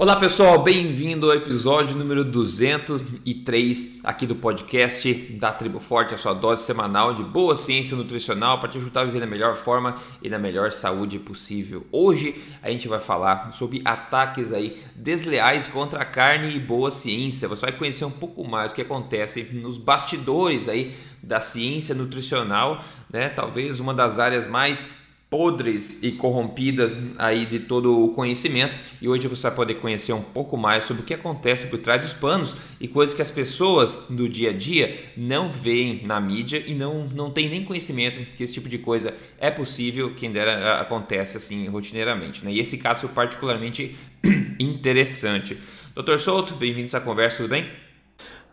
Olá pessoal, bem-vindo ao episódio número 203 aqui do podcast da Tribo Forte, a sua dose semanal de boa ciência nutricional para te ajudar a viver da melhor forma e na melhor saúde possível. Hoje a gente vai falar sobre ataques aí desleais contra a carne e boa ciência. Você vai conhecer um pouco mais o que acontece nos bastidores aí da ciência nutricional, né? Talvez uma das áreas mais podres e corrompidas aí de todo o conhecimento e hoje você vai poder conhecer um pouco mais sobre o que acontece por trás dos panos e coisas que as pessoas do dia a dia não veem na mídia e não, não tem nem conhecimento que esse tipo de coisa é possível, quem dera acontece assim rotineiramente. Né? E esse caso foi particularmente interessante. Doutor Souto, bem-vindo a essa conversa, tudo bem?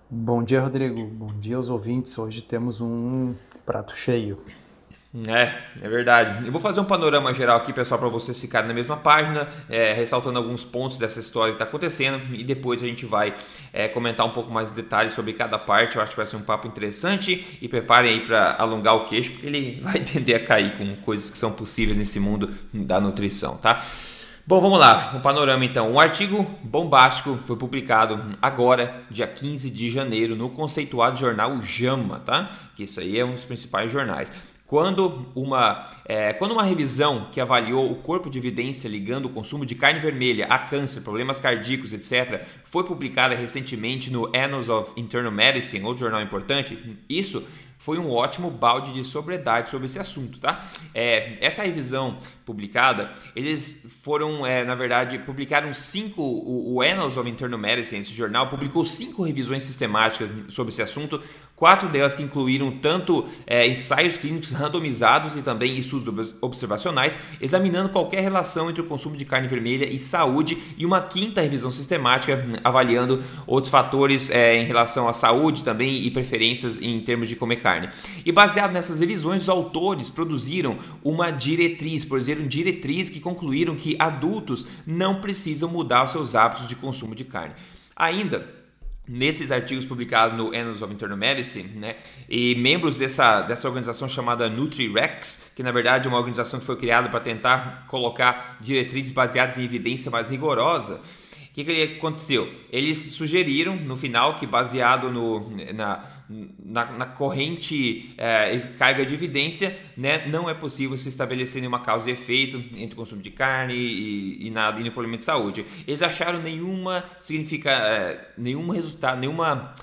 Bom dia, Rodrigo. Bom dia aos ouvintes. Hoje temos um prato cheio. É, é verdade. Eu vou fazer um panorama geral aqui, pessoal, para vocês ficarem na mesma página, é, ressaltando alguns pontos dessa história que está acontecendo e depois a gente vai é, comentar um pouco mais de detalhes sobre cada parte. Eu acho que vai ser um papo interessante e preparem aí para alongar o queixo, porque ele vai tender a cair com coisas que são possíveis nesse mundo da nutrição, tá? Bom, vamos lá, um panorama então. Um artigo bombástico foi publicado agora, dia 15 de janeiro, no conceituado jornal JAMA, tá? Que isso aí é um dos principais jornais. Quando uma, é, quando uma revisão que avaliou o corpo de evidência ligando o consumo de carne vermelha a câncer, problemas cardíacos, etc., foi publicada recentemente no Annals of Internal Medicine, outro jornal importante, isso foi um ótimo balde de sobriedade sobre esse assunto, tá? É, essa revisão publicada, eles foram, é, na verdade, publicaram cinco, o, o Annals of Internal Medicine, esse jornal, publicou cinco revisões sistemáticas sobre esse assunto, quatro delas que incluíram tanto é, ensaios clínicos randomizados e também estudos observacionais, examinando qualquer relação entre o consumo de carne vermelha e saúde, e uma quinta revisão sistemática avaliando outros fatores é, em relação à saúde também e preferências em termos de comer carne carne. E baseado nessas revisões, os autores produziram uma diretriz, produziram diretriz que concluíram que adultos não precisam mudar os seus hábitos de consumo de carne. Ainda nesses artigos publicados no Annals of Internal Medicine, né, e membros dessa, dessa organização chamada NutriRex, que na verdade é uma organização que foi criada para tentar colocar diretrizes baseadas em evidência mais rigorosa, que, que aconteceu? Eles sugeriram no final que baseado no, na, na, na corrente é, carga de evidência, né, não é possível se estabelecer nenhuma causa e efeito entre o consumo de carne e, e nada e no problema de saúde. Eles acharam nenhuma significa é, nenhum resultado, nenhuma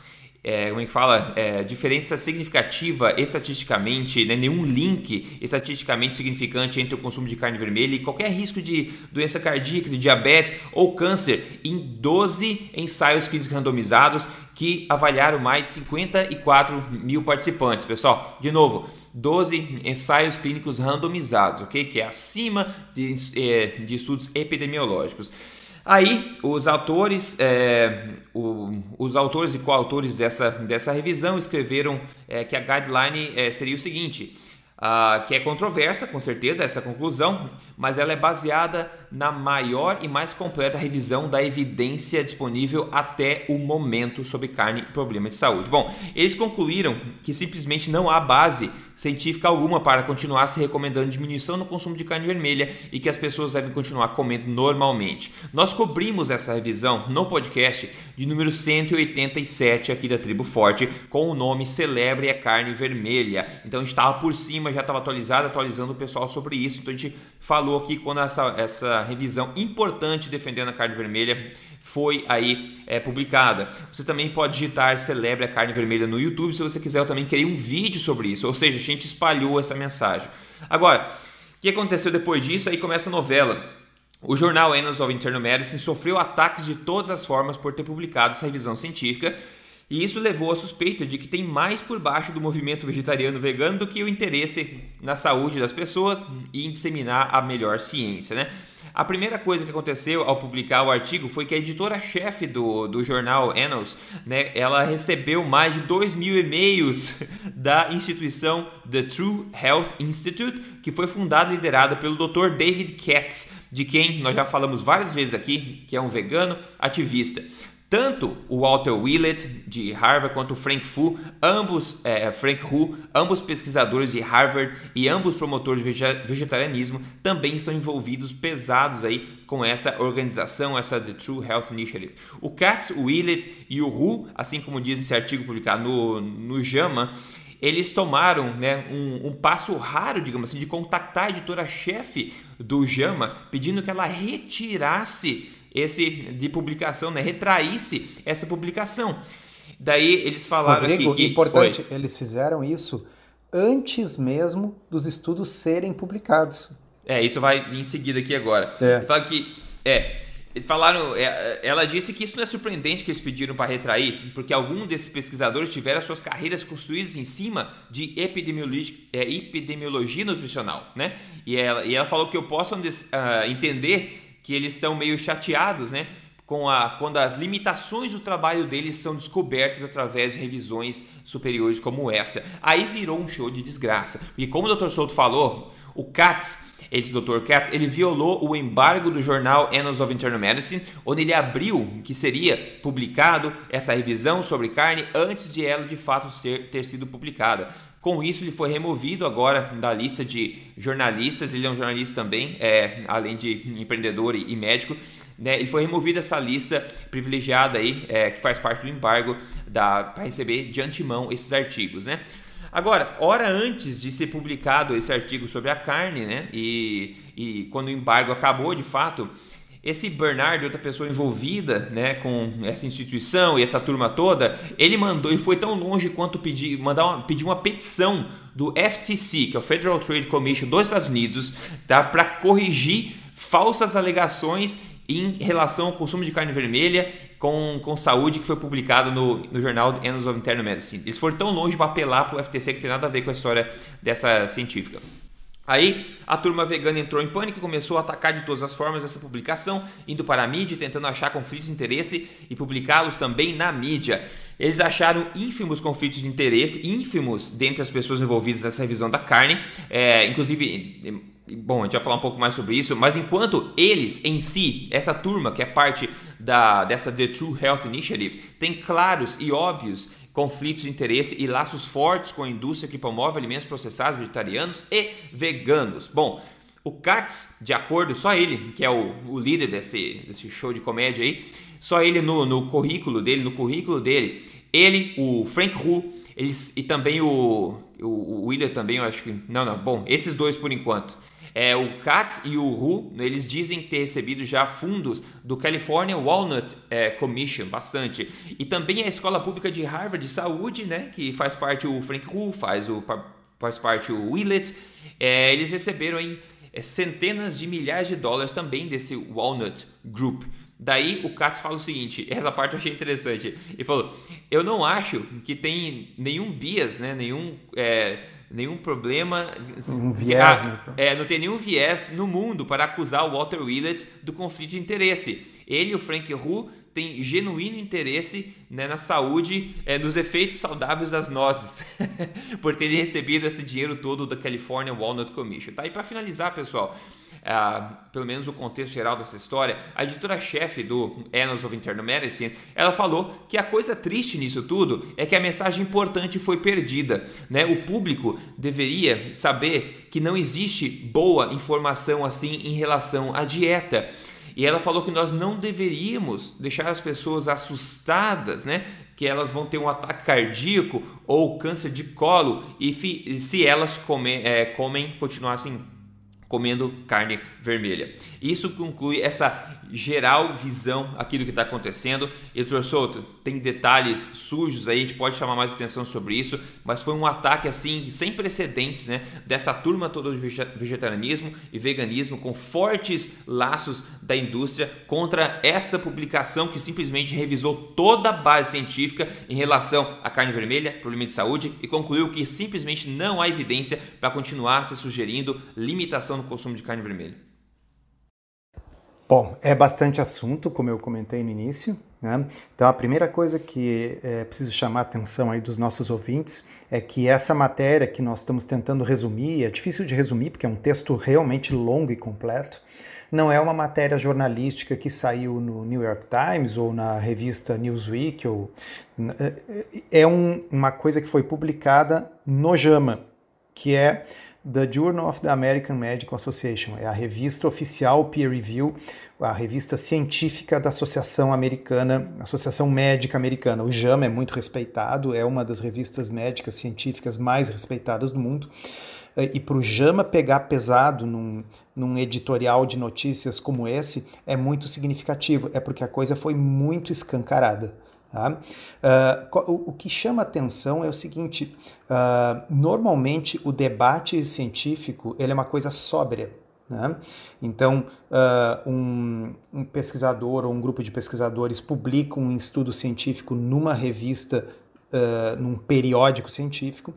é, como é que fala, é, diferença significativa estatisticamente, né, nenhum link estatisticamente significante entre o consumo de carne vermelha e qualquer risco de doença cardíaca, de diabetes ou câncer em 12 ensaios clínicos randomizados que avaliaram mais de 54 mil participantes. Pessoal, de novo, 12 ensaios clínicos randomizados, ok? Que é acima de, é, de estudos epidemiológicos. Aí, os autores, é, o, os autores e coautores dessa, dessa revisão escreveram é, que a guideline é, seria o seguinte: uh, que é controversa, com certeza, essa conclusão, mas ela é baseada na maior e mais completa revisão da evidência disponível até o momento sobre carne e problemas de saúde. Bom, eles concluíram que simplesmente não há base científica alguma para continuar se recomendando diminuição no consumo de carne vermelha e que as pessoas devem continuar comendo normalmente. Nós cobrimos essa revisão no podcast de número 187 aqui da Tribo Forte com o nome Celebre a Carne Vermelha. Então estava por cima, já estava atualizado, atualizando o pessoal sobre isso. Então a gente falou aqui quando essa, essa revisão importante defendendo a carne vermelha foi aí é, publicada. Você também pode digitar Celebre a Carne Vermelha no YouTube se você quiser. Eu também queria um vídeo sobre isso. Ou seja, gente espalhou essa mensagem. Agora, o que aconteceu depois disso? Aí começa a novela. O jornal Annals of Internal Medicine sofreu ataques de todas as formas por ter publicado essa revisão científica e isso levou à suspeita de que tem mais por baixo do movimento vegetariano vegano do que o interesse na saúde das pessoas e em disseminar a melhor ciência, né? A primeira coisa que aconteceu ao publicar o artigo foi que a editora-chefe do, do jornal Annals, né, ela recebeu mais de 2 mil e-mails da instituição The True Health Institute, que foi fundada e liderada pelo Dr. David Katz, de quem nós já falamos várias vezes aqui, que é um vegano ativista. Tanto o Walter Willett, de Harvard, quanto o Frank Fu, ambos, é, Frank Hu, ambos pesquisadores de Harvard e ambos promotores de vegetarianismo, também são envolvidos pesados aí com essa organização, essa The True Health Initiative. O Katz, o Willett e o Hu, assim como diz esse artigo publicado no, no JAMA, eles tomaram né, um, um, passo raro, digamos assim, de contactar a editora-chefe do JAMA, pedindo que ela retirasse esse de publicação, né? Retraísse essa publicação. Daí eles falaram Rodrigo, aqui que importante, Oi. eles fizeram isso antes mesmo dos estudos serem publicados. É, isso vai vir em seguida aqui agora. É. Fala que é, falaram, é, ela disse que isso não é surpreendente que eles pediram para retrair, porque alguns desses pesquisadores tiveram suas carreiras construídas em cima de epidemiologia, é, epidemiologia nutricional, né? E ela, e ela falou que eu posso uh, entender que eles estão meio chateados, né? Com a, quando as limitações do trabalho deles são descobertas através de revisões superiores como essa. Aí virou um show de desgraça. E como o Dr. Souto falou, o Katz, esse Dr. Katz, ele violou o embargo do jornal Annals of Internal Medicine, onde ele abriu que seria publicado essa revisão sobre carne antes de ela de fato ser, ter sido publicada. Com isso, ele foi removido agora da lista de jornalistas. Ele é um jornalista também, é, além de empreendedor e, e médico. Né? Ele foi removido dessa lista privilegiada aí, é, que faz parte do embargo para receber de antemão esses artigos. Né? Agora, hora antes de ser publicado esse artigo sobre a carne, né? e, e quando o embargo acabou de fato, esse Bernard, outra pessoa envolvida né, com essa instituição e essa turma toda, ele mandou e foi tão longe quanto pedir, mandar uma, pedir uma petição do FTC, que é o Federal Trade Commission dos Estados Unidos, tá, para corrigir falsas alegações em relação ao consumo de carne vermelha com, com saúde que foi publicado no, no jornal Annals of Internal Medicine. Eles foram tão longe para apelar para o FTC que tem nada a ver com a história dessa científica. Aí a turma vegana entrou em pânico e começou a atacar de todas as formas essa publicação, indo para a mídia, tentando achar conflitos de interesse e publicá-los também na mídia. Eles acharam ínfimos conflitos de interesse, ínfimos dentre as pessoas envolvidas nessa revisão da carne, é, inclusive. Bom, a gente vai falar um pouco mais sobre isso, mas enquanto eles em si, essa turma que é parte da, dessa The True Health Initiative, tem claros e óbvios conflitos de interesse e laços fortes com a indústria que promove alimentos processados vegetarianos e veganos. Bom, o Katz, de acordo, só ele, que é o, o líder desse, desse show de comédia aí, só ele no, no currículo dele, no currículo dele, ele, o Frank Hu, eles, e também o, o, o também, eu acho que. Não, não, bom, esses dois por enquanto. É, o Katz e o Hu, eles dizem ter recebido já fundos do California Walnut é, Commission, bastante. E também a Escola Pública de Harvard de Saúde, né, que faz parte o Frank Hu, faz, o, faz parte o Willett. É, eles receberam é, centenas de milhares de dólares também desse Walnut Group. Daí o Katz fala o seguinte, essa parte eu achei interessante. Ele falou: Eu não acho que tem nenhum bias, né, nenhum. É, nenhum problema. Um viés, né? É, não tem nenhum viés no mundo para acusar o Walter Willett do conflito de interesse. Ele e o Frank Hu têm genuíno interesse né, na saúde, é, nos efeitos saudáveis das nozes, por terem recebido esse dinheiro todo da California Walnut Commission. Tá? E para finalizar, pessoal, uh, pelo menos o contexto geral dessa história, a editora-chefe do Annals of Internal Medicine, ela falou que a coisa triste nisso tudo é que a mensagem importante foi perdida. Né? O público deveria saber que não existe boa informação assim em relação à dieta. E ela falou que nós não deveríamos deixar as pessoas assustadas, né? Que elas vão ter um ataque cardíaco ou câncer de colo e se elas comer, é, comem, continuassem comendo carne vermelha. Isso conclui essa geral visão aqui do que está acontecendo. E, doutor Souto, tem detalhes sujos aí, a gente pode chamar mais atenção sobre isso, mas foi um ataque assim, sem precedentes, né? Dessa turma toda de vegetarianismo e veganismo, com fortes laços da indústria contra esta publicação que simplesmente revisou toda a base científica em relação à carne vermelha, problema de saúde, e concluiu que simplesmente não há evidência para continuar se sugerindo limitação no consumo de carne vermelha? Bom, é bastante assunto, como eu comentei no início. Né? Então, a primeira coisa que é preciso chamar a atenção aí dos nossos ouvintes é que essa matéria que nós estamos tentando resumir, é difícil de resumir porque é um texto realmente longo e completo, não é uma matéria jornalística que saiu no New York Times ou na revista Newsweek, ou, é, é um, uma coisa que foi publicada no JAMA, que é The Journal of the American Medical Association, é a revista oficial peer review, a revista científica da Associação Americana, Associação Médica Americana. O JAMA é muito respeitado, é uma das revistas médicas científicas mais respeitadas do mundo. E para o JAMA pegar pesado num, num editorial de notícias como esse é muito significativo, é porque a coisa foi muito escancarada. Tá? Uh, o, que chama atenção é o seguinte: uh, normalmente o debate científico ele é uma coisa sóbria. Né? Então, uh, um, um, pesquisador ou um grupo de pesquisadores publica um estudo científico numa revista, num periódico científico,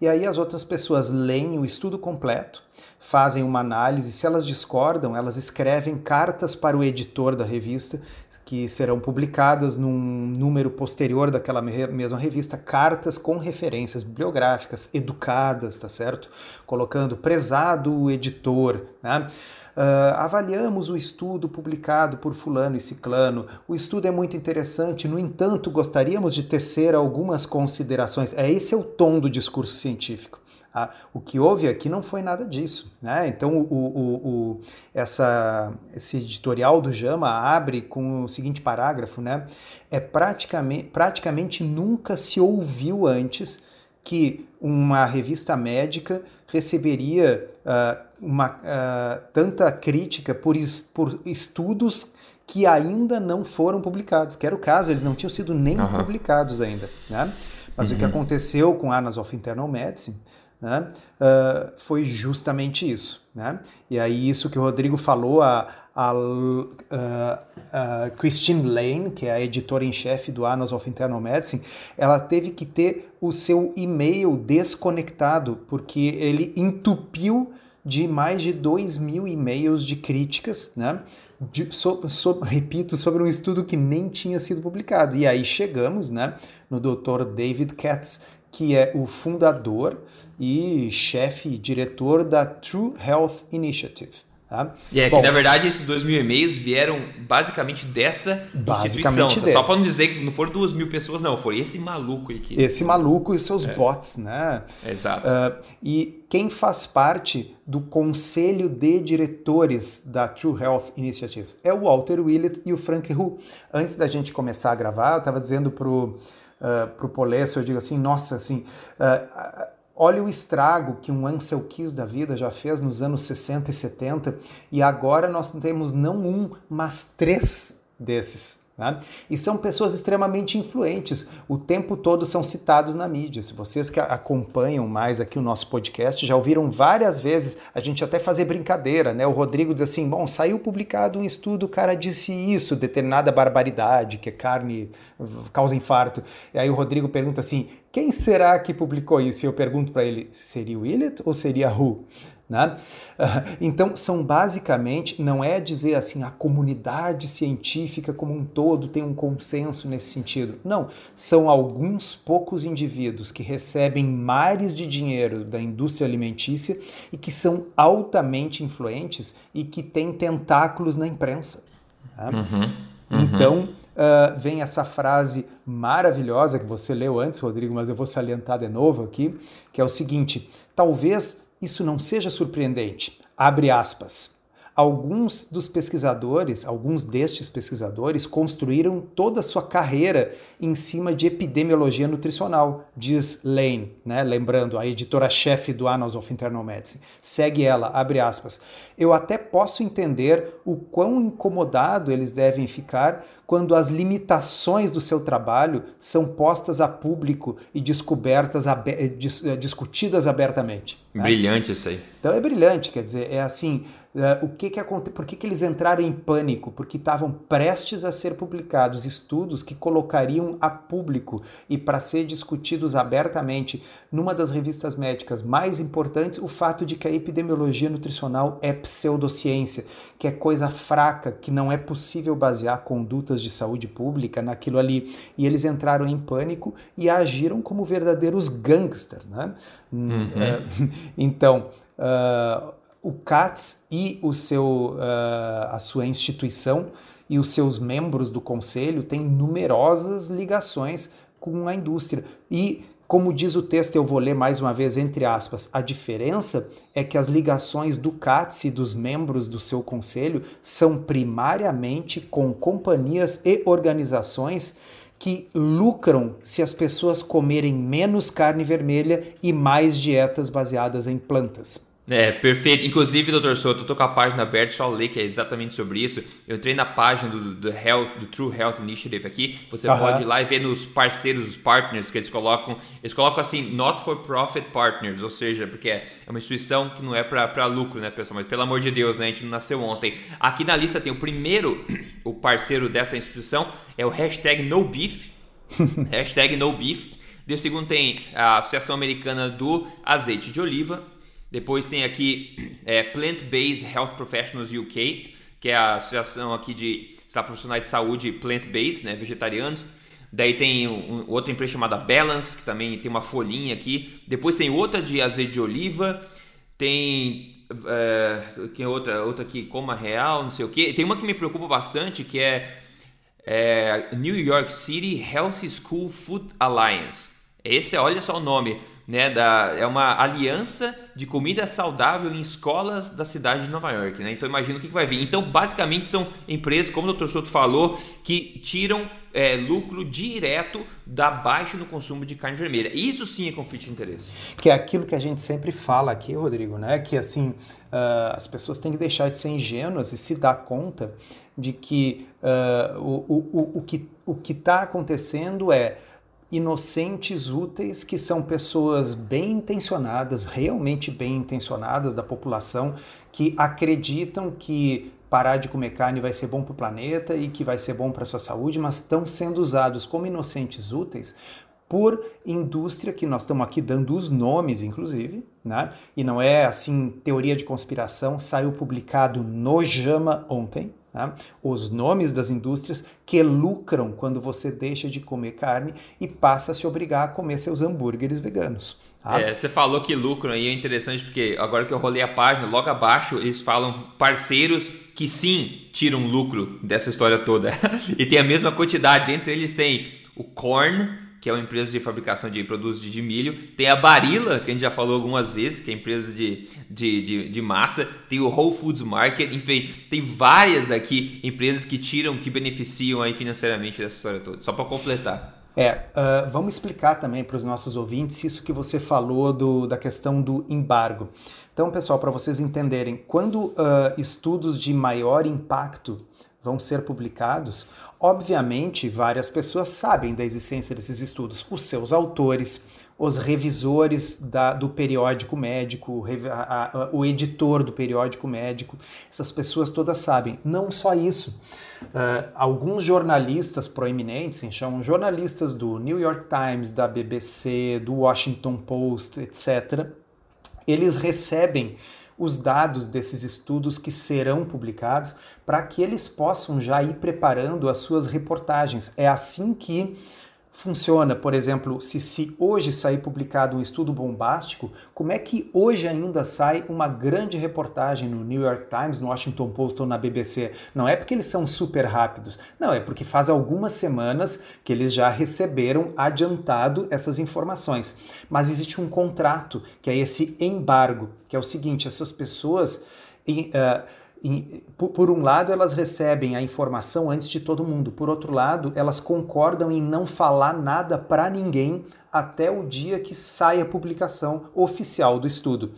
e aí as outras pessoas leem o estudo completo, fazem uma análise, se elas discordam, elas escrevem cartas para o editor da revista que serão publicadas num número posterior daquela mesma revista, cartas com referências bibliográficas educadas, tá certo? Colocando prezado editor, né? Uh, avaliamos o estudo publicado por Fulano e Ciclano. O estudo é muito interessante, no entanto, gostaríamos de tecer algumas considerações. É esse é o tom do discurso científico. Ah, o que houve aqui não foi nada disso. Né? Então, o, o, o, essa, esse editorial do Jama abre com o seguinte parágrafo: né? é praticamente, praticamente nunca se ouviu antes que uma revista médica receberia uh, uma, uh, tanta crítica por, por estudos que ainda não foram publicados, que era o caso, eles não tinham sido nem uhum. publicados ainda. Né? Mas uhum. o que uhum. aconteceu com Annals of Internal Medicine né, uh, foi justamente isso. Né? E aí, isso que o Rodrigo falou, a, a, a, a Christine Lane, que é a editora em chefe do Annals of Internal Medicine, ela teve que ter o seu e-mail desconectado, porque ele entupiu de mais de 2 mil e-mails de críticas, né? De, so, so, repito, sobre um estudo que nem tinha sido publicado. E aí chegamos né, no Dr. David Katz, que é o fundador e chefe, diretor da True Health Initiative. Tá? E é Bom, que, na verdade, esses dois mil e-mails vieram basicamente dessa instituição. Tá? Só para não dizer que não foram duas mil pessoas, não. Foi esse maluco aqui. Esse maluco e seus é. bots, né? Exato. Uh, e quem faz parte do conselho de diretores da True Health Initiative é o Walter Willett e o Frank Hu. Antes da gente começar a gravar, eu estava dizendo pro, uh, pro Polesso, eu digo assim, nossa, assim... Uh, Olha o estrago que um Ansel Keys da vida já fez nos anos 60 e 70 e agora nós temos não um, mas três desses. Né? E são pessoas extremamente influentes, o tempo todo são citados na mídia. Se vocês que acompanham mais aqui o nosso podcast já ouviram várias vezes a gente até fazer brincadeira, né? O Rodrigo diz assim: bom, saiu publicado um estudo, o cara disse isso, determinada barbaridade, que carne causa infarto. E aí o Rodrigo pergunta assim: quem será que publicou isso? E eu pergunto para ele: seria o Willett ou seria Who? Né? Então, são basicamente, não é dizer assim, a comunidade científica como um todo tem um consenso nesse sentido. Não, são alguns poucos indivíduos que recebem mares de dinheiro da indústria alimentícia e que são altamente influentes e que têm tentáculos na imprensa. Né? Uhum, uhum. Então, uh, vem essa frase maravilhosa que você leu antes, Rodrigo, mas eu vou salientar de novo aqui, que é o seguinte: talvez isso não seja surpreendente. Abre aspas. Alguns dos pesquisadores, alguns destes pesquisadores, construíram toda a sua carreira em cima de epidemiologia nutricional, diz Lane, né? lembrando, a editora-chefe do Annals of Internal Medicine. Segue ela, abre aspas. Eu até posso entender o quão incomodado eles devem ficar quando as limitações do seu trabalho são postas a público e descobertas, dis, discutidas abertamente. Né? Brilhante isso aí. Então é brilhante, quer dizer, é assim Uh, o que que aconteceu? Por que, que eles entraram em pânico? Porque estavam prestes a ser publicados estudos que colocariam a público e para ser discutidos abertamente numa das revistas médicas mais importantes o fato de que a epidemiologia nutricional é pseudociência, que é coisa fraca, que não é possível basear condutas de saúde pública naquilo ali. E eles entraram em pânico e agiram como verdadeiros gangsters, né? Uhum. Uh, então. Uh, o CATS e o seu, uh, a sua instituição e os seus membros do conselho têm numerosas ligações com a indústria. E, como diz o texto, eu vou ler mais uma vez entre aspas, a diferença é que as ligações do CATS e dos membros do seu conselho são primariamente com companhias e organizações que lucram se as pessoas comerem menos carne vermelha e mais dietas baseadas em plantas. É, perfeito. Inclusive, doutor Souto, eu tô com a página aberta, só ler que é exatamente sobre isso. Eu entrei na página do, do, Health, do True Health Initiative aqui. Você uhum. pode ir lá e ver nos parceiros, os partners que eles colocam. Eles colocam assim, not for profit partners, ou seja, porque é uma instituição que não é para lucro, né, pessoal? Mas pelo amor de Deus, né? A gente não nasceu ontem. Aqui na lista tem o primeiro, o parceiro dessa instituição é o hashtag NoBeef. hashtag NoBeef. De segundo tem a Associação Americana do Azeite de Oliva. Depois tem aqui é, Plant-Based Health Professionals UK, que é a associação aqui de está, profissionais de saúde plant-based, né, vegetarianos. Daí tem um, outra empresa chamada Balance, que também tem uma folhinha aqui. Depois tem outra de azeite de oliva. Tem é, outra, outra aqui, Coma Real, não sei o que. Tem uma que me preocupa bastante, que é, é New York City Healthy School Food Alliance. Esse, olha só o nome né, da, é uma aliança de comida saudável em escolas da cidade de Nova York. Né? Então imagina o que, que vai vir. Então, basicamente, são empresas, como o Dr. Soto falou, que tiram é, lucro direto da baixa no consumo de carne vermelha. Isso sim é conflito de interesse. Que é aquilo que a gente sempre fala aqui, Rodrigo, né? Que assim, uh, as pessoas têm que deixar de ser ingênuas e se dar conta de que uh, o, o, o, o que o está acontecendo é inocentes úteis, que são pessoas bem intencionadas, realmente bem intencionadas da população, que acreditam que parar de comer carne vai ser bom para o planeta e que vai ser bom para a sua saúde, mas estão sendo usados como inocentes úteis por indústria, que nós estamos aqui dando os nomes, inclusive, né? e não é assim teoria de conspiração, saiu publicado no JAMA ontem, Tá? Os nomes das indústrias que lucram quando você deixa de comer carne e passa a se obrigar a comer seus hambúrgueres veganos. Tá? É, você falou que lucram aí é interessante porque agora que eu rolei a página, logo abaixo eles falam parceiros que sim tiram lucro dessa história toda. e tem a mesma quantidade, dentre eles tem o Corn, que é uma empresa de fabricação de produtos de, milho. Tem a Barilla, que a gente já falou algumas vezes, que é empresa de, de, de, de, massa. Tem o Whole Foods Market, enfim, tem várias aqui empresas que tiram, que beneficiam aí financeiramente dessa história toda. Só para completar. É, uh, vamos explicar também para os nossos ouvintes isso que você falou do, da questão do embargo. Então, pessoal, para vocês entenderem, quando uh, estudos de maior impacto vão ser publicados, obviamente várias pessoas sabem da existência desses estudos, os seus autores, os revisores da, do periódico médico, a, a, o editor do periódico médico, essas pessoas todas sabem. Não só isso. Uh, alguns jornalistas proeminentes, chamam jornalistas do New York Times, da BBC, do Washington Post, etc., eles recebem os dados desses estudos que serão publicados para que eles possam já ir preparando as suas reportagens. É assim que funciona, por exemplo, se, se hoje sair publicado um estudo bombástico, como é que hoje ainda sai uma grande reportagem no New York Times, no Washington Post ou na BBC? Não é porque eles são super rápidos, não, é porque faz algumas semanas que eles já receberam adiantado essas informações. Mas existe um contrato, que é esse embargo, que é o seguinte, essas pessoas... Uh, por um lado, elas recebem a informação antes de todo mundo, por outro lado, elas concordam em não falar nada para ninguém até o dia que sai a publicação oficial do estudo.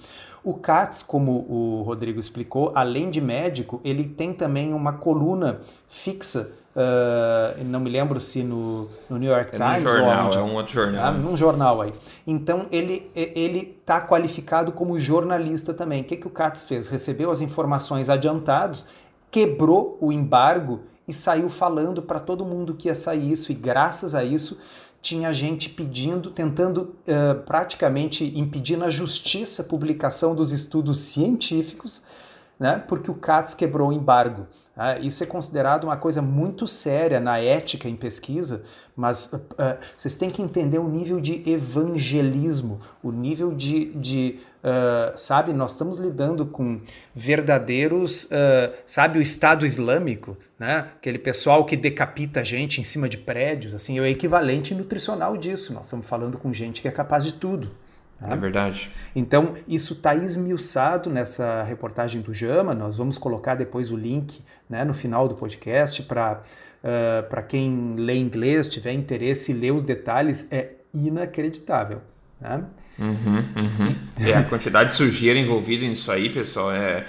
O CATS, como o Rodrigo explicou, além de médico, ele tem também uma coluna fixa uh, não me lembro se no, no New York é Times jornal, ou onde, é um outro jornal. Né? Num jornal aí. Então ele ele está qualificado como jornalista também. O que, que o Katz fez? Recebeu as informações adiantados, quebrou o embargo e saiu falando para todo mundo que ia sair isso, e graças a isso tinha gente pedindo, tentando uh, praticamente impedir na justiça a publicação dos estudos científicos, né, porque o CATS quebrou o embargo. Ah, isso é considerado uma coisa muito séria na ética em pesquisa, mas uh, uh, vocês têm que entender o nível de evangelismo, o nível de, de uh, sabe, nós estamos lidando com verdadeiros, sabe, o Estado Islâmico, né? Aquele pessoal que decapita gente em cima de prédios, assim, é o equivalente nutricional disso. Nós estamos falando com gente que é capaz de tudo. Né? É verdade. Então, isso está esmiuçado nessa reportagem do Jama. Nós vamos colocar depois o link né, no final do podcast para uh, quem lê inglês, tiver interesse, ler os detalhes. É inacreditável. Né? Uhum, uhum. E... É, a quantidade de sujeira envolvida nisso aí, pessoal, é.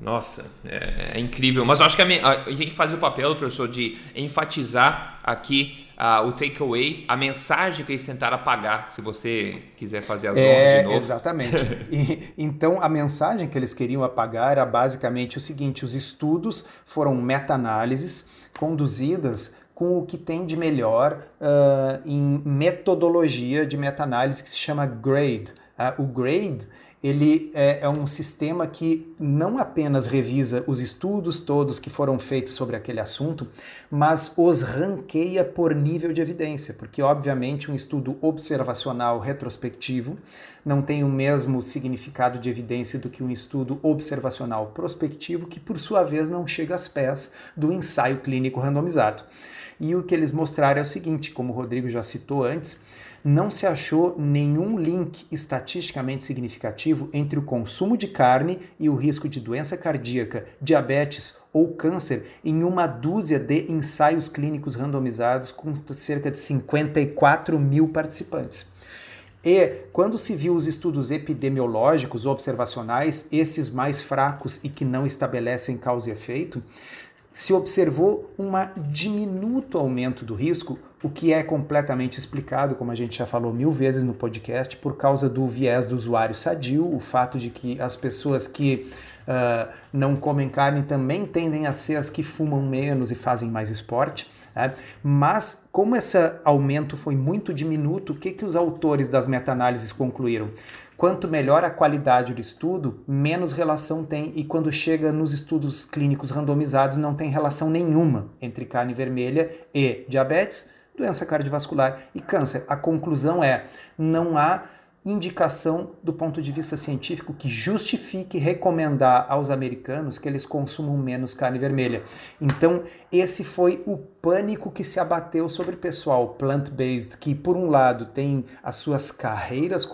Nossa, é, é incrível. Mas eu acho que a, minha, a gente faz o papel, professor, de enfatizar aqui o takeaway, a mensagem que eles tentaram apagar, se você quiser fazer as é, honras de novo. Exatamente. e, então, a mensagem que eles queriam apagar era basicamente o seguinte: os estudos foram meta-análises conduzidas com o que tem de melhor uh, em metodologia de meta-análise que se chama GRADE. Uh, o GRADE ele é, é, um sistema que não apenas revisa os estudos todos que foram feitos sobre aquele assunto, mas os ranqueia por nível de evidência, porque obviamente um estudo observacional retrospectivo não tem o mesmo significado de evidência do que um estudo observacional prospectivo, que por sua vez não chega aos pés do ensaio clínico randomizado. E o que eles mostraram é o seguinte, como o Rodrigo já citou antes, não se achou nenhum link estatisticamente significativo entre o consumo de carne e o risco de doença cardíaca, diabetes ou câncer em uma dúzia de ensaios clínicos randomizados com cerca de 54 mil participantes. E quando se viu os estudos epidemiológicos observacionais, esses mais fracos e que não estabelecem causa e efeito, se observou um diminuto aumento do risco, o que é completamente explicado, como a gente já falou mil vezes no podcast, por causa do viés do usuário sadio, o fato de que as pessoas que uh, não comem carne também tendem a ser as que fumam menos e fazem mais esporte. Né? Mas, como esse aumento foi muito diminuto, o que, que os autores das meta-análises concluíram? Quanto melhor a qualidade do estudo, menos relação tem, e quando chega nos estudos clínicos randomizados, não tem relação nenhuma entre carne vermelha e diabetes, doença cardiovascular e câncer. A conclusão é: não há indicação do ponto de vista científico que justifique recomendar aos americanos que eles consumam menos carne vermelha. Então, esse foi o pânico que se abateu sobre o pessoal plant-based, que por um lado tem as suas carreiras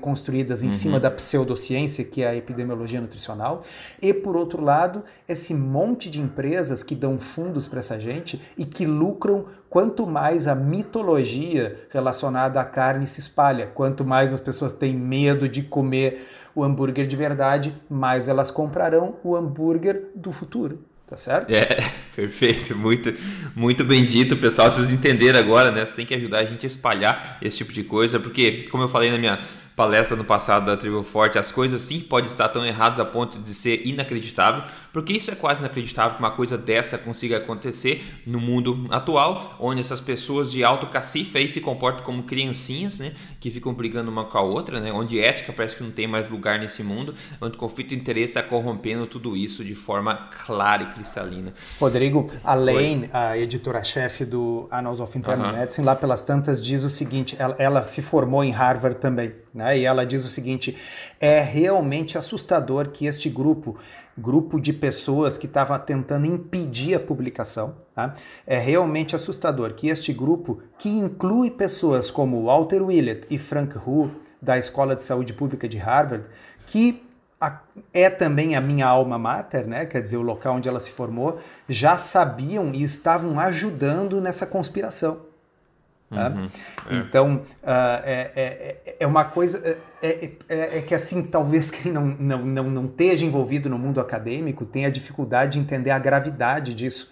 construídas em uhum. cima da pseudociência, que é a epidemiologia nutricional, e por outro lado, esse monte de empresas que dão fundos para essa gente e que lucram quanto mais a mitologia relacionada à carne se espalha, quanto mais as pessoas têm medo de comer o hambúrguer de verdade, mais elas comprarão o hambúrguer do futuro. Tá certo? É, perfeito. Muito, muito bem dito, pessoal. Vocês entenderam agora, né? Você tem que ajudar a gente a espalhar esse tipo de coisa, porque, como eu falei na minha palestra no passado da Tribo Forte, as coisas sim podem estar tão erradas a ponto de ser inacreditável, porque isso é quase inacreditável que uma coisa dessa consiga acontecer no mundo atual, onde essas pessoas de alto cacife aí se comportam como criancinhas, né, que ficam brigando uma com a outra, né, onde ética parece que não tem mais lugar nesse mundo, onde o conflito de interesse está corrompendo tudo isso de forma clara e cristalina. Rodrigo, a Lane, a editora-chefe do Annals of Internal uh -huh. Medicine, lá pelas tantas diz o seguinte, ela, ela se formou em Harvard também, né, e ela diz o seguinte, é realmente assustador que este grupo grupo de pessoas que estava tentando impedir a publicação. Tá? É realmente assustador que este grupo, que inclui pessoas como Walter Willett e Frank Hu, da Escola de Saúde Pública de Harvard, que é também a minha alma mater, né? quer dizer, o local onde ela se formou, já sabiam e estavam ajudando nessa conspiração. Tá? Uhum, é. Então, uh, é, é, é, uma coisa. É, é, é, que, assim, talvez quem não, não, não, não esteja envolvido no mundo acadêmico tenha dificuldade de entender a gravidade disso.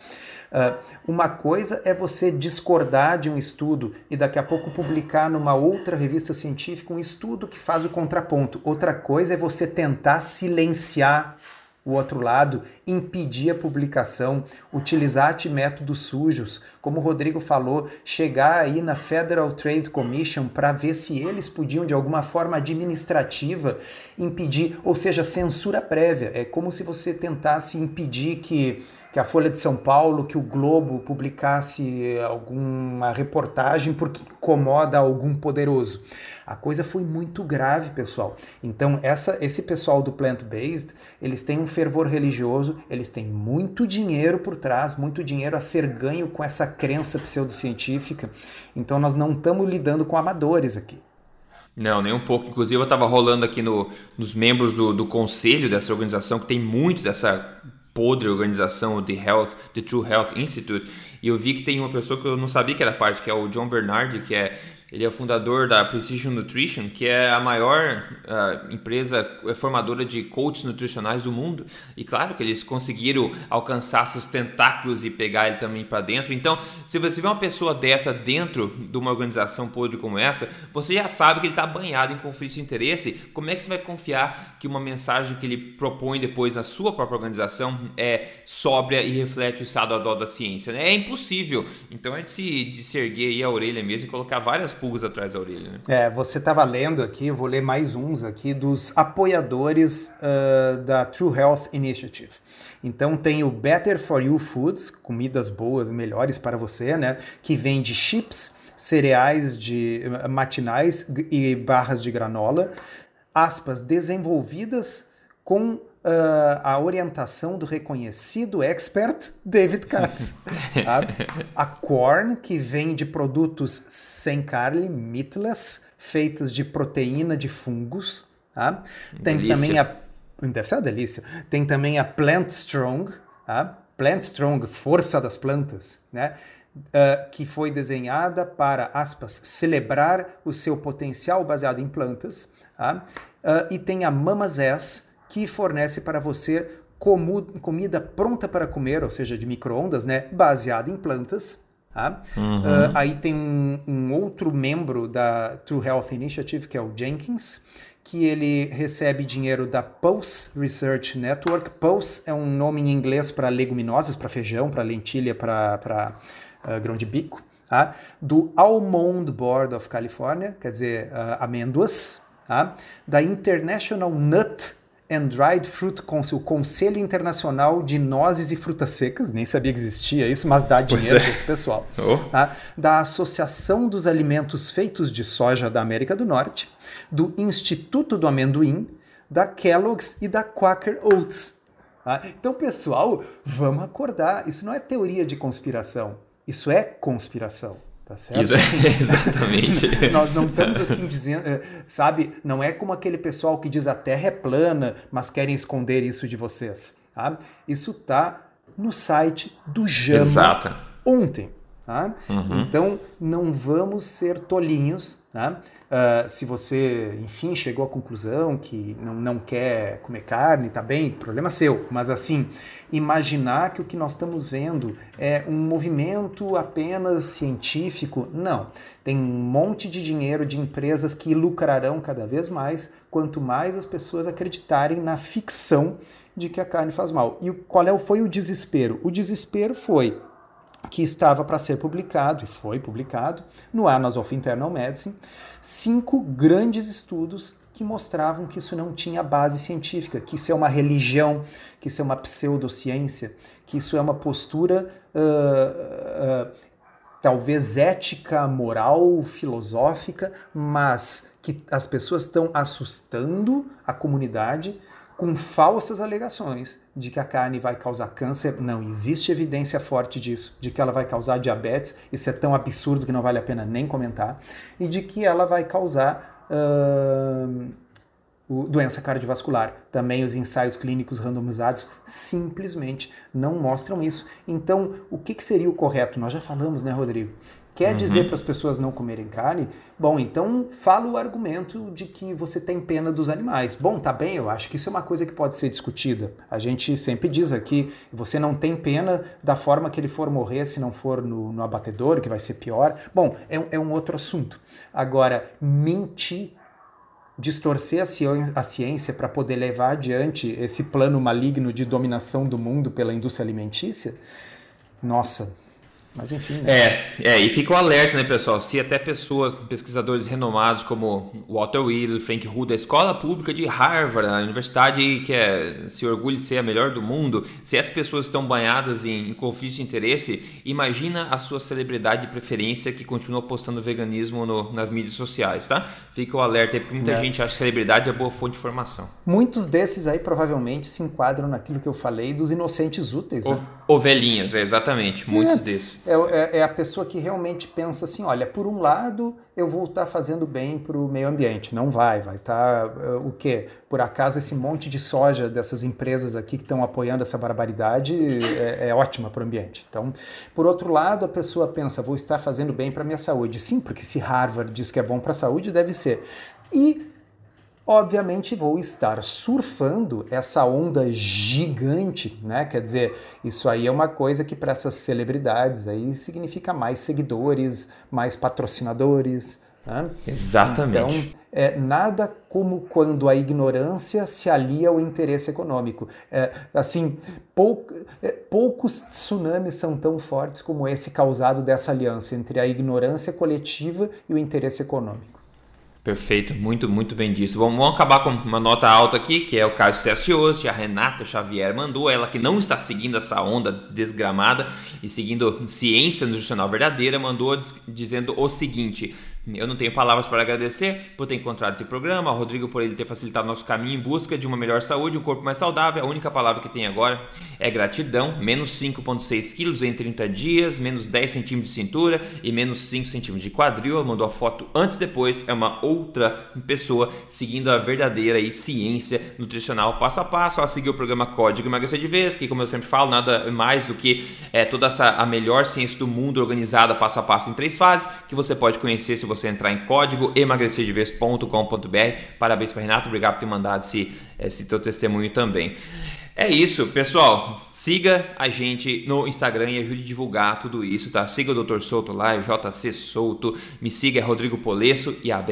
Uh, uma coisa é você discordar de um estudo e daqui a pouco publicar numa outra revista científica um estudo que faz o contraponto. Outra coisa é você tentar silenciar o outro lado, impedir a publicação, utilizar métodos sujos, como o Rodrigo falou, chegar aí na Federal Trade Commission para ver se eles podiam de alguma forma administrativa impedir, ou seja, censura prévia. É como se você tentasse impedir que que a Folha de São Paulo, que o Globo publicasse alguma reportagem porque incomoda algum poderoso. A coisa foi muito grave, pessoal. Então, essa, esse pessoal do plant-based, eles têm um fervor religioso, eles têm muito dinheiro por trás, muito dinheiro a ser ganho com essa crença pseudocientífica. Então, nós não estamos lidando com amadores aqui. Não, nem um pouco. Inclusive, eu estava rolando aqui no, nos membros do, do conselho dessa organização, que tem muito dessa podre organização The Health, The True Health Institute, e eu vi que tem uma pessoa que eu não sabia que era parte, que é o John Bernard, que é ele é o fundador da Precision Nutrition, que é a maior uh, empresa formadora de coaches nutricionais do mundo. E claro que eles conseguiram alcançar seus tentáculos e pegar ele também para dentro. Então, se você vê uma pessoa dessa dentro de uma organização podre como essa, você já sabe que ele está banhado em conflito de interesse. Como é que você vai confiar que uma mensagem que ele propõe depois na sua própria organização é sóbria e reflete o estado atual da ciência? É impossível. Então é de se, de se erguer a orelha mesmo e colocar várias pulgas atrás da orelha. Né? É, você estava lendo aqui, vou ler mais uns aqui, dos apoiadores uh, da True Health Initiative. Então tem o Better for You Foods, comidas boas, melhores para você, né? Que vende chips, cereais de matinais e barras de granola, aspas, desenvolvidas com uh, a orientação do reconhecido expert David Katz. Tá? A Corn, que vem de produtos sem carne, meatless, feitos de proteína de fungos. Tá? Tem delícia. também a. Deve ser uma delícia. Tem também a Plant Strong, tá? Plant Strong, força das plantas, né? Uh, que foi desenhada para, aspas, celebrar o seu potencial baseado em plantas. Tá? Uh, e tem a Mama's S, que fornece para você comida pronta para comer, ou seja, de micro-ondas, né, baseada em plantas. Tá? Uhum. Uh, aí tem um, um, outro membro da True Health Initiative, que é o Jenkins, que ele recebe dinheiro da Pulse Research Network. Pulse é um nome em inglês para leguminosas, para feijão, para lentilha, para uh, grão de bico. Tá? Do Almond Board of California, quer dizer, uh, amêndoas. Tá? Da International Nut and Dried Fruit Council, o Conselho Internacional de Nozes e Frutas Secas, nem sabia que existia isso, mas dá dinheiro é. para esse pessoal. Oh. Tá? Da Associação dos Alimentos Feitos de Soja da América do Norte, do Instituto do Amendoim, da Kellogg's e da Quaker Oats. Tá? Então, pessoal, vamos acordar. Isso não é teoria de conspiração, isso é conspiração. Tá certo? Isso, exatamente. nós não estamos assim dizendo, eh, sabe? Não é como aquele pessoal que diz a Terra é plana, mas querem esconder isso de vocês. Tá? Isso tá no site do Jama Exato. ontem. Tá? Uhum. Então, não vamos ser tolinhos. Tá? Uh, se você, enfim, chegou à conclusão que não, não quer comer carne, tá bem, problema seu. Mas, assim, imaginar que o que nós estamos vendo é um movimento apenas científico, não. Tem um monte de dinheiro de empresas que lucrarão cada vez mais quanto mais as pessoas acreditarem na ficção de que a carne faz mal. E qual é, foi o desespero? O desespero foi que estava para ser publicado, e foi publicado, no Annals of Internal Medicine, cinco grandes estudos que mostravam que isso não tinha base científica, que isso é uma religião, que isso é uma pseudociência, que isso é uma postura uh, uh, talvez ética, moral, filosófica, mas que as pessoas estão assustando a comunidade com falsas alegações de que a carne vai causar câncer. Não existe evidência forte disso, de que ela vai causar diabetes, isso é tão absurdo que não vale a pena nem comentar, e de que ela vai causar uh, doença cardiovascular. Também os ensaios clínicos randomizados simplesmente não mostram isso. Então, o que, que seria o correto? Nós já falamos, né, Rodrigo? Quer uhum. dizer para as pessoas não comerem carne? Bom, então fala o argumento de que você tem pena dos animais. Bom, tá bem, eu acho que isso é uma coisa que pode ser discutida. A gente sempre diz aqui, você não tem pena da forma que ele for morrer se não for no, no abatedor, que vai ser pior. Bom, é, é um outro assunto. Agora, mentir distorcer a ciência para poder levar adiante esse plano maligno de dominação do mundo pela indústria alimentícia, nossa, mas enfim. Né? É, é, e fica o alerta, né, pessoal? Se até pessoas, pesquisadores renomados como Walter Wheeler, Frank Hu, da escola pública de Harvard, a universidade que é, se orgulha de ser a melhor do mundo, se essas pessoas estão banhadas em, em conflitos de interesse, imagina a sua celebridade de preferência que continua postando veganismo no, nas mídias sociais, tá? Fica o alerta aí, porque muita é. gente acha que celebridade é boa fonte de informação. Muitos desses aí provavelmente se enquadram naquilo que eu falei dos inocentes úteis, né? Ovelhinhas, é, exatamente, muitos é. desses. É, é, é, a pessoa que realmente pensa assim, olha, por um lado eu vou estar fazendo bem para o meio ambiente. Não vai, vai estar uh, o quê? Por acaso esse monte de soja dessas empresas aqui que estão apoiando essa barbaridade é, é ótima para o ambiente. Então, por outro lado, a pessoa pensa, vou estar fazendo bem para a minha saúde. Sim, porque se Harvard diz que é bom para a saúde, deve ser. E obviamente vou estar surfando essa onda gigante, né? Quer dizer, isso aí é uma coisa que para essas celebridades aí significa mais seguidores, mais patrocinadores. Né? Exatamente. Então, é, nada como quando a ignorância se alia ao interesse econômico. É, assim, pou, é, poucos tsunamis são tão fortes como esse causado dessa aliança entre a ignorância coletiva e o interesse econômico. Perfeito, muito, muito bem disso. Vamos, vamos, acabar com uma nota alta aqui, que é o Carlos Cestioso, a Renata Xavier mandou, ela que não está seguindo essa onda desgramada e seguindo ciência nutricional verdadeira, mandou dizendo o seguinte: eu não tenho palavras para agradecer por ter encontrado esse programa, ao Rodrigo por ele ter facilitado nosso caminho em busca de uma melhor saúde, um corpo mais saudável. A única palavra que tem agora é gratidão. Menos 5,6 quilos em 30 dias, menos 10 centímetros de cintura e menos 5 centímetros de quadril. Ela mandou a foto antes e depois. É uma outra pessoa seguindo a verdadeira e ciência nutricional passo a passo. Ela seguiu o programa Código Emagrecer de Vez, que, como eu sempre falo, nada mais do que é, toda essa a melhor ciência do mundo organizada passo a passo em três fases que você pode conhecer se você entrar em código emagrecerdeves.com.br. Parabéns para Renato, obrigado por ter mandado esse, esse teu testemunho também. É isso, pessoal. Siga a gente no Instagram e ajude a divulgar tudo isso, tá? Siga o Dr. Souto lá, o JC Souto. Me siga, é Rodrigo Polesso e a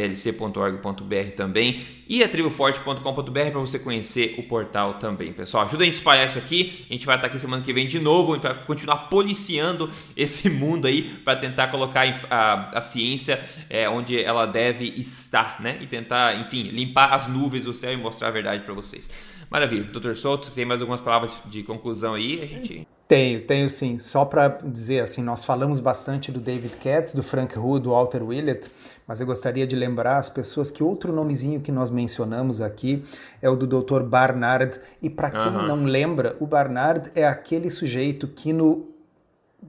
também. E a triboforte.com.br para você conhecer o portal também, pessoal. Ajuda a gente a espalhar isso aqui. A gente vai estar aqui semana que vem de novo. A gente vai continuar policiando esse mundo aí para tentar colocar a, a ciência é, onde ela deve estar, né? E tentar, enfim, limpar as nuvens do céu e mostrar a verdade para vocês. Maravilha. Doutor Souto, tem mais algumas palavras de conclusão aí? A gente... Tenho, tenho sim. Só para dizer assim, nós falamos bastante do David Katz, do Frank Hu, do Walter Willett, mas eu gostaria de lembrar as pessoas que outro nomezinho que nós mencionamos aqui é o do Dr. Barnard. E para quem uhum. não lembra, o Barnard é aquele sujeito que no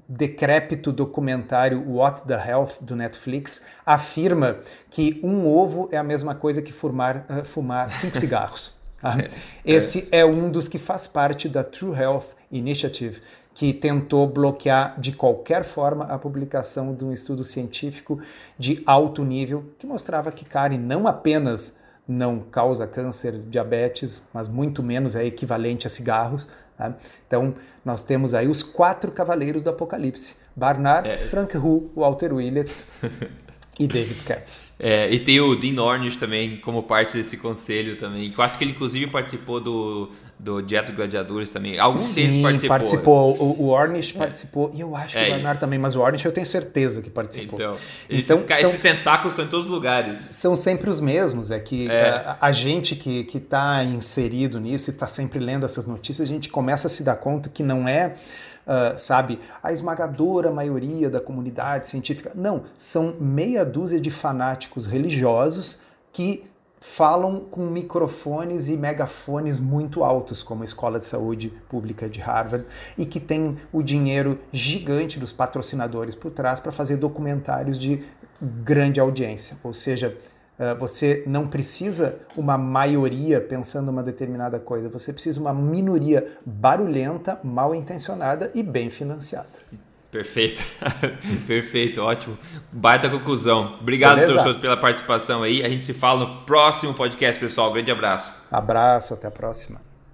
decrépito documentário What the Health do Netflix afirma que um ovo é a mesma coisa que fumar, uh, fumar cinco cigarros. Ah, é. Esse é um dos que faz parte da True Health Initiative, que tentou bloquear de qualquer forma a publicação de um estudo científico de alto nível que mostrava que carne não apenas não causa câncer, diabetes, mas muito menos é equivalente a cigarros. Tá? Então, nós temos aí os quatro cavaleiros do Apocalipse: Barnard, é. Frank Hu, Walter Willett E David Katz. É, e tem o Dean Ornish também como parte desse conselho também. Eu acho que ele inclusive participou do, do Dieta Gladiadores também. Algum Sim, deles participou. participou. O, o Ornish é. participou. E eu acho que é. o Bernard também, mas o Ornish eu tenho certeza que participou. Então, então esses, são, esses tentáculos são em todos os lugares. São sempre os mesmos. É que é. A, a, gente que está inserido nisso e está sempre lendo essas notícias, a gente começa a se dar conta que não é uh, sabe, a esmagadora maioria da comunidade científica. Não, são meia dúzia de fanáticos religiosos que falam com microfones e megafones muito altos, como a Escola de Saúde Pública de Harvard, e que tem o dinheiro gigante dos patrocinadores por trás para fazer documentários de grande audiência. Ou seja, você não precisa uma maioria pensando uma determinada coisa, você precisa uma minoria barulhenta, mal intencionada e bem financiada. Perfeito, perfeito, ótimo. Baita conclusão. Obrigado, professor, pela participação aí. A gente se fala no próximo podcast, pessoal. grande abraço. Abraço, até a próxima.